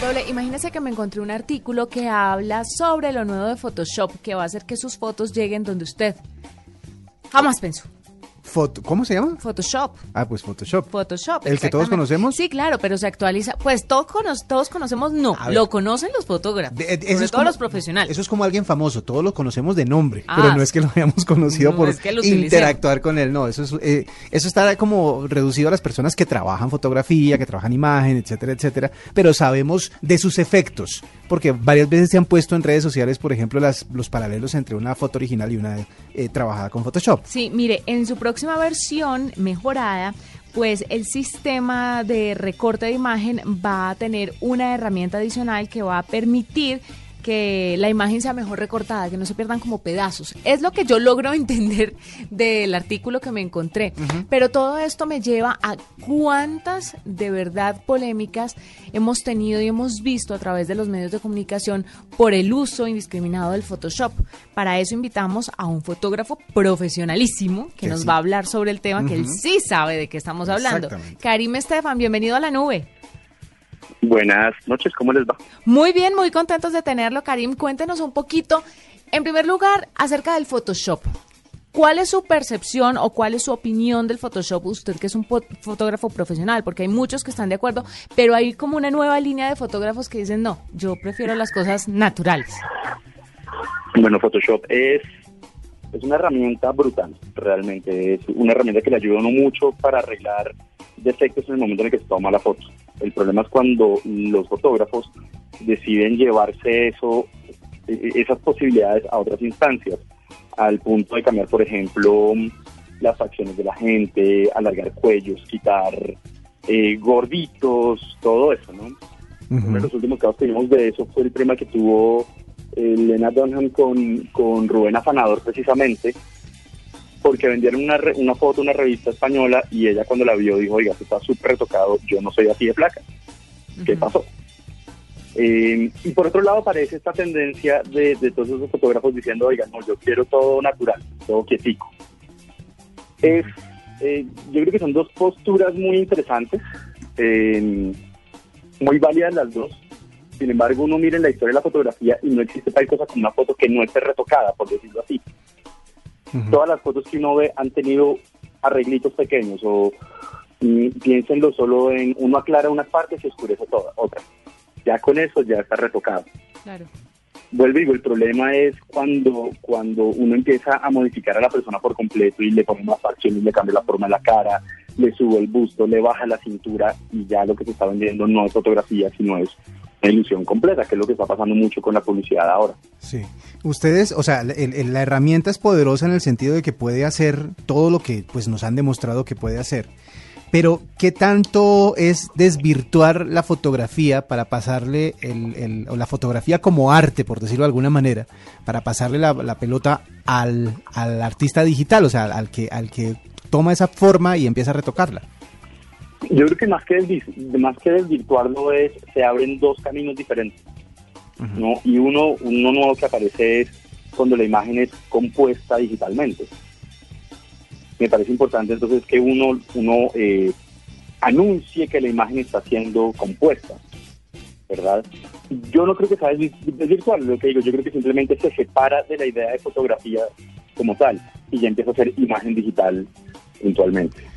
Doble, imagínese que me encontré un artículo que habla sobre lo nuevo de Photoshop que va a hacer que sus fotos lleguen donde usted jamás pensó. ¿Cómo se llama? Photoshop. Ah, pues Photoshop. Photoshop. ¿El que todos conocemos? Sí, claro, pero se actualiza. Pues todos, todos conocemos, no. Lo conocen los fotógrafos. De, sobre todo los profesionales. Eso es como alguien famoso. Todos lo conocemos de nombre. pero ah. no es que lo hayamos conocido por interactuar con él. No, eso, es, eh, eso está como reducido a las personas que trabajan fotografía, que trabajan imagen, etcétera, etcétera. Pero sabemos de sus efectos. Porque varias veces se han puesto en redes sociales, por ejemplo, las, los paralelos entre una foto original y una eh, trabajada con Photoshop. Sí, mire, en su próxima versión mejorada, pues el sistema de recorte de imagen va a tener una herramienta adicional que va a permitir que la imagen sea mejor recortada, que no se pierdan como pedazos. Es lo que yo logro entender del artículo que me encontré. Pero todo esto me lleva a cuántas de verdad polémicas hemos tenido y hemos visto a través de los medios de comunicación por el uso indiscriminado del Photoshop. Para eso invitamos a un fotógrafo profesionalísimo que, nos va a hablar sobre el tema, que él sí sabe de qué estamos hablando. Karim Estefan, bienvenido a la nube. Buenas noches, ¿cómo les va? Muy bien, muy contentos de tenerlo, Karim. Cuéntenos un poquito, en primer lugar, acerca del Photoshop. ¿Cuál es su percepción o cuál es su opinión del Photoshop? Usted que es un fotógrafo profesional, porque hay muchos que están de acuerdo, pero hay como una nueva línea de fotógrafos que dicen, no, yo prefiero las cosas naturales. Bueno, Photoshop es, es una herramienta brutal, realmente. Es una herramienta que le ayuda a uno mucho para arreglar defectos en el momento en el que se toma la foto. El problema es cuando los fotógrafos deciden llevarse eso, e, e, esas posibilidades a otras instancias, al punto de cambiar, por ejemplo, las facciones de la gente, alargar cuellos, quitar eh, gorditos, todo eso, ¿no? Uno de los últimos casos que vimos de eso fue el problema que tuvo eh, Lena Dunham con, con Rubén Afanador, precisamente, porque vendieron una, una foto una revista española y ella cuando la vio dijo, oiga, está súper retocado, yo no soy así de placa. ¿Qué pasó? Eh, y por otro lado aparece esta tendencia de, todos esos fotógrafos diciendo, oiga, no, yo quiero todo natural, todo quietico. Es, eh, yo creo que son dos posturas muy interesantes, muy válidas las dos. Sin embargo, uno mira en la historia de la fotografía y no existe tal cosa como una foto que no esté retocada, por decirlo así. Todas las fotos que uno ve han tenido arreglitos pequeños o mm, piénsenlo solo en uno aclara unas partes y oscurece todas, otras. Ya con eso ya está retocado. Claro. Vuelvo y digo, el problema es cuando, cuando uno empieza a modificar a la persona por completo y le pone más y le cambia la forma de la cara, le sube el busto, le baja la cintura y ya lo que se está vendiendo no es fotografía, sino es ilusión completa, que es lo que está pasando mucho con la publicidad ahora. Sí. Ustedes, o sea, la herramienta es poderosa en el sentido de que puede hacer todo lo que pues nos han demostrado que puede hacer. Pero, ¿qué tanto es desvirtuar la fotografía para pasarle el, o la fotografía como arte, por decirlo de alguna manera, para pasarle la, pelota al, al, artista digital, o sea, al que, al que toma esa forma y empieza a retocarla? Yo creo que más que, más que desvirtuarlo es, se abren dos caminos diferentes. ¿no? Y uno, uno nuevo que aparece es cuando la imagen es compuesta digitalmente. Me parece importante entonces que uno, uno eh, anuncie que la imagen está siendo compuesta, ¿verdad? Yo no creo que sea desvirtual, lo que digo, yo creo que simplemente se separa de la idea de fotografía como tal y ya empieza a ser imagen digital puntualmente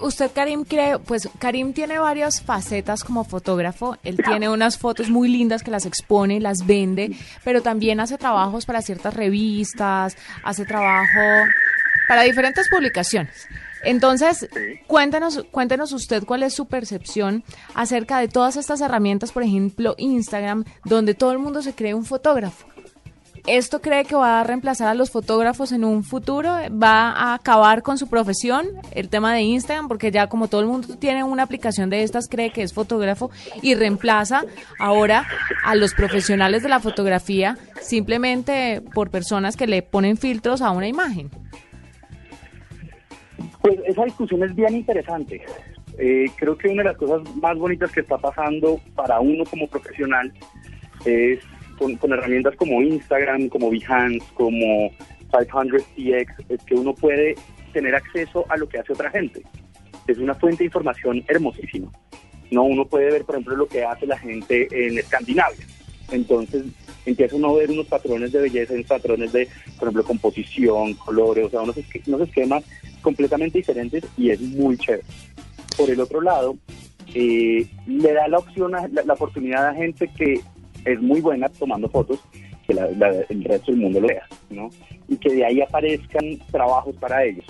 usted, Karim, cree, pues Karim tiene varias facetas como fotógrafo. Él tiene unas fotos muy lindas que las expone, las vende, pero también hace trabajos para ciertas revistas, hace trabajo para diferentes publicaciones. Entonces, cuéntenos, cuéntenos usted cuál es su percepción acerca de todas estas herramientas, por ejemplo, Instagram, donde todo el mundo se cree un fotógrafo. ¿Esto cree que va a reemplazar a los fotógrafos en un futuro? ¿Va a acabar con su profesión? El tema de Instagram, porque ya como todo el mundo tiene una aplicación de estas, cree que es fotógrafo y reemplaza ahora a los profesionales de la fotografía simplemente por personas que le ponen filtros a una imagen. Pues esa discusión es bien interesante. Eh, creo que una de las cosas más bonitas que está pasando para uno como profesional es con, herramientas como Instagram, como Behance, como 500px, es que uno puede tener acceso a lo que hace otra gente. Es una fuente de información hermosísima. No, uno puede ver, por ejemplo, lo que hace la gente en Escandinavia. Entonces empieza uno a ver unos patrones de belleza, unos patrones de, por ejemplo, composición, colores, o sea, unos, esquemas completamente diferentes y es muy chévere. Por el otro lado, eh, le da la opción, a, la, oportunidad a gente que es muy buena tomando fotos, que el resto del mundo lo vea, ¿no? Y que de ahí aparezcan trabajos para ellos.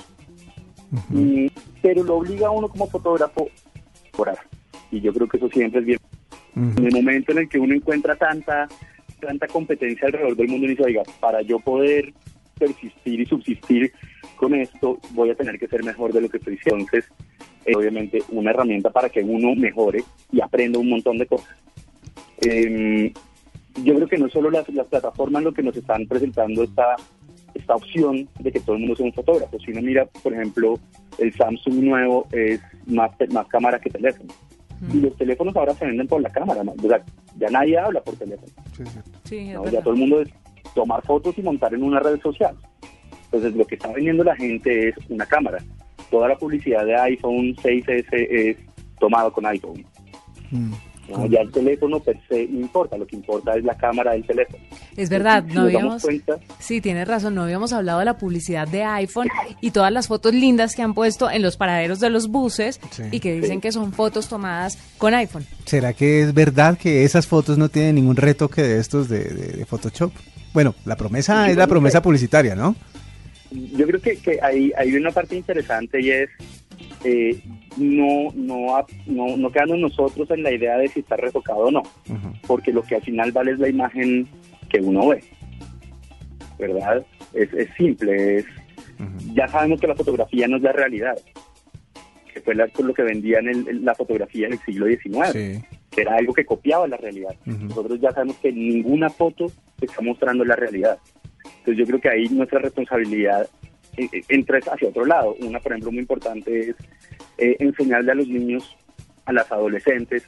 pero lo obliga a uno como fotógrafo por Y yo creo que eso siempre es bien. En el momento en el que uno encuentra tanta tanta competencia alrededor del mundo y dice, oiga, para yo poder persistir y subsistir con esto, voy a tener que ser mejor de lo que estoy haciendo. Entonces, es obviamente una herramienta para que uno mejore y aprenda un montón de cosas. Em, yo creo que no solo las, plataformas lo que nos están presentando esta, esta opción de que todo el mundo sea un fotógrafo, sino mira, por ejemplo, el Samsung nuevo es más, más cámara que teléfono. Y los teléfonos ahora se venden por la cámara, ya nadie habla por teléfono. ya todo el mundo es tomar fotos y montar en una red social. Entonces lo que está vendiendo la gente es una cámara. Toda la publicidad de iPhone 6S es tomado con iPhone. Mm. Ya el teléfono per se no importa, lo que importa es la cámara del teléfono. Es verdad, no habíamos. sí, tienes razón, no habíamos hablado de la publicidad de iPhone y todas las fotos lindas que han puesto en los paraderos de los buses y que dicen que son fotos tomadas con iPhone. ¿Será que es verdad que esas fotos no tienen ningún retoque de estos de, Photoshop? Bueno, la promesa es la promesa publicitaria, ¿no? Yo creo que, que hay, hay una parte interesante y es eh, no, no, no, no quedamos nosotros en la idea de si está retocado o no, porque lo que al final vale es la imagen que uno ve, ¿verdad? Es, es simple, es, ya sabemos que la fotografía no es la realidad, que fue la, lo que vendían la fotografía en el siglo XIX, que era algo que copiaba la realidad. Nosotros ya sabemos que ninguna foto está mostrando la realidad. Entonces yo creo que ahí nuestra responsabilidad eh, eh, entra hacia otro lado. Una, por ejemplo, muy importante es eh, enseñarle a los niños, a las adolescentes,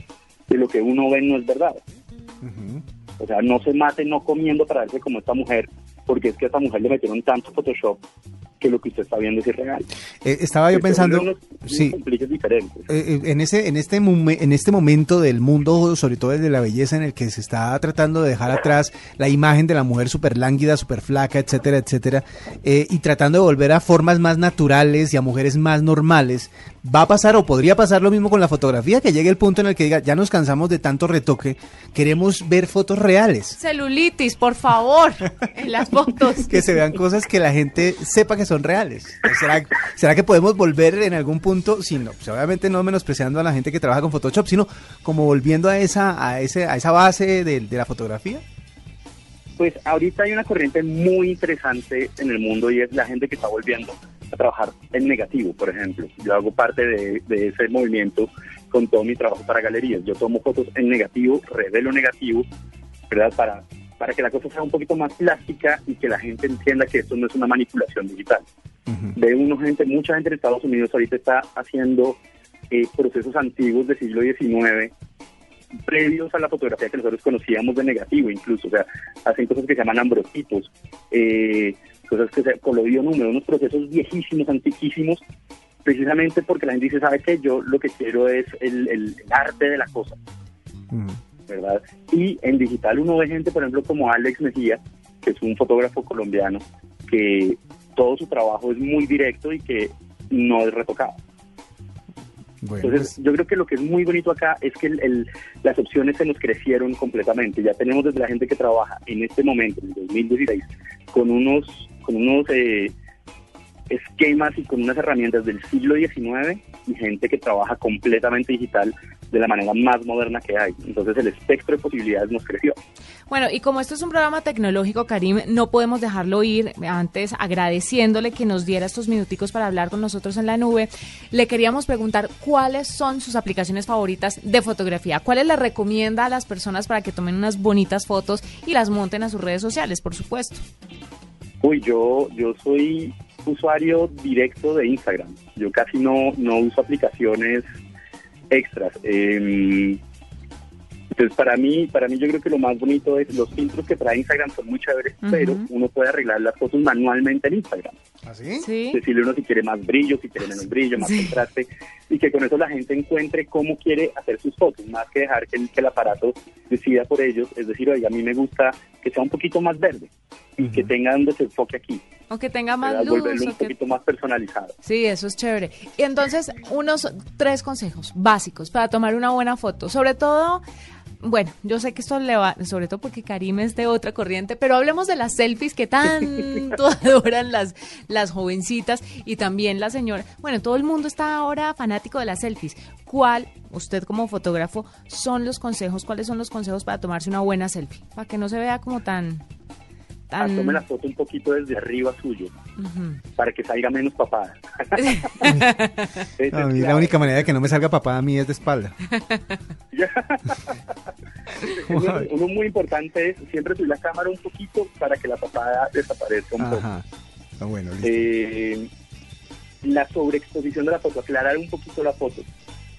que lo que uno ve no es verdad. O sea, no se mate no comiendo para verse como esta mujer, porque es que a esta mujer le metieron tanto Photoshop que lo que usted está viendo es irreal. Eh, estaba yo pensando, sí, eh, en ese, en este, en este momento del mundo, sobre todo desde la belleza, en el que se está tratando de dejar atrás la imagen de la mujer súper lánguida, súper flaca, etcétera, etcétera, y tratando de volver a formas más naturales y a mujeres más normales, va a pasar o podría pasar lo mismo con la fotografía, que llegue el punto en el que diga, ya nos cansamos de tanto retoque, queremos ver fotos reales. Celulitis, por favor, en las fotos. que se vean cosas que la gente sepa que son reales. ¿Será, ¿Será que podemos volver en algún punto, si no, pues obviamente no menospreciando a la gente que trabaja con Photoshop, sino como volviendo a esa, a ese, a esa base de, de la fotografía? Pues ahorita hay una corriente muy interesante en el mundo y es la gente que está volviendo a trabajar en negativo, por ejemplo. Yo hago parte de, ese movimiento con todo mi trabajo para galerías. Yo tomo fotos en negativo, revelo negativo, ¿verdad? Para, para que la cosa sea un poquito más plástica y que la gente entienda que esto no es una manipulación digital. Veo uno gente, mucha gente en Estados Unidos ahorita está haciendo eh, procesos antiguos del siglo XIX previos a la fotografía que nosotros conocíamos de negativo incluso, o sea, hacen cosas que se llaman ambrotipos, eh, cosas que se colorió número, unos procesos viejísimos, antiquísimos, precisamente porque la gente dice, ¿sabe qué? Yo lo que quiero es el, arte de la cosa, ¿verdad? Y en digital uno ve gente, por ejemplo, como Alex Mejía, que es un fotógrafo colombiano, que todo su trabajo es muy directo y que no es retocado. Entonces, pues yo creo que lo que es muy bonito acá es que las opciones se nos crecieron completamente. Ya tenemos desde la gente que trabaja en este momento, en el 2016, con unos con unos eh, esquemas y con unas herramientas del siglo XIX y gente que trabaja completamente digital de la manera más moderna que hay. Entonces el espectro de posibilidades nos creció. Bueno, y como esto es un programa tecnológico, Karim, no podemos dejarlo ir antes agradeciéndole que nos diera estos minuticos para hablar con nosotros en la nube. Le queríamos preguntar cuáles son sus aplicaciones favoritas de fotografía, cuáles le recomienda a las personas para que tomen unas bonitas fotos y las monten a sus redes sociales, por supuesto. Uy, yo, yo soy usuario directo de Instagram. Yo casi no, no uso aplicaciones extras. Eh, entonces, para mí, para mí yo creo que lo más bonito es los filtros que trae Instagram son muy chéveres, pero uno puede arreglar las fotos manualmente en Instagram. ¿Así? ¿Ah, Sí. Decirle uno si quiere más brillo, si quiere menos brillo, más contraste, y que con eso la gente encuentre cómo quiere hacer sus fotos, más que dejar que el, que el aparato decida por ellos. Es decir, oye, a mí me gusta que sea un poquito más verde y que tenga un desenfoque aquí, O que tenga más luz. volverlo un o que- poquito más personalizado. Sí, eso es chévere. Y entonces, unos tres consejos básicos para tomar una buena foto. Sobre todo, bueno, yo sé que esto le va, sobre todo porque Karim es de otra corriente, pero hablemos de las selfies que tanto adoran las, las jovencitas y también la señora. Bueno, todo el mundo está ahora fanático de las selfies. ¿Cuál, usted como fotógrafo, son los consejos? ¿Cuáles son los consejos para tomarse una buena selfie? Para que no se vea como tan... Ah, tan... tome la foto un poquito desde arriba suyo, para que salga menos papada. Mí la única manera de que no me salga papá a mí es de espalda. uno, uno muy importante es siempre subir la cámara un poquito para que la papada desaparezca un poco. Ah, bueno, listo. Eh, la sobreexposición de la foto, aclarar un poquito la foto.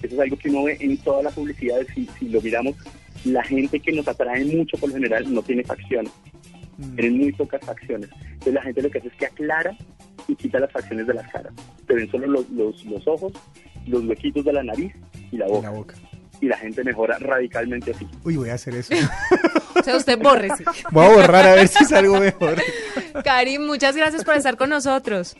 Eso es algo que uno ve en toda la publicidad. Si, si lo miramos, la gente que nos atrae mucho por lo general no tiene facciones. Mm. Tienen muy pocas facciones. Entonces la gente lo que hace es que aclara y quita las facciones de las caras. Se ven solo los, los, los ojos, los huequitos de la nariz y la boca. la boca. Y la gente mejora radicalmente así. Uy, voy a hacer eso. O sea, usted bórrese. Voy a borrar a ver si salgo mejor. Karim, muchas gracias por estar con nosotros.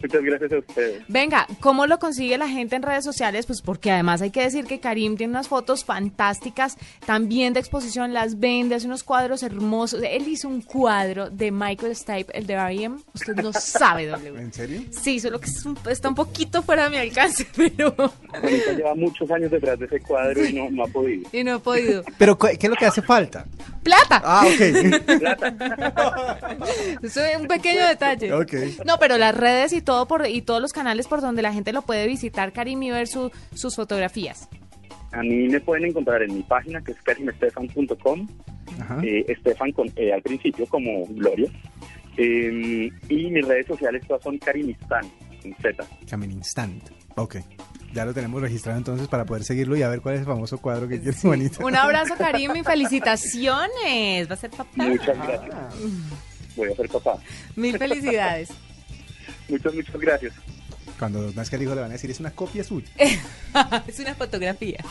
Muchas gracias a ustedes. Venga, ¿cómo lo consigue la gente en redes sociales? Pues porque además hay que decir que Karim tiene unas fotos fantásticas, también de exposición, las vende, hace unos cuadros hermosos. Él hizo un cuadro de Michael Stipe, el de R.E.M. Usted no sabe, W. ¿En serio? Sí, solo que es un- está un poquito fuera de mi alcance, pero... Juanita lleva muchos años detrás de ese cuadro y no, no ha podido. Y no he podido. Pero, ¿qué es lo que hace falta? ¡Plata! Ah, ok. Eso es un pequeño detalle. Ok. No, pero las redes y todo por y todos los canales por donde la gente lo puede visitar, Karim, y ver su- sus fotografías. A mí me pueden encontrar en mi página que es karimestefan.com, Ajá. eh, Estefan con E al principio como Gloria. Eh, y mis redes sociales todas son Karimistán, con Z. Camin Instant. Ok. Ya lo tenemos registrado entonces para poder seguirlo y a ver cuál es el famoso cuadro que quiere bonito. Un abrazo, Karim, y felicitaciones. Va a ser papá. Muchas gracias. Voy a ser papá. Mil felicidades. Muchas, muchas gracias. Cuando nazca el hijo le van a decir, es una copia suya. es una fotografía.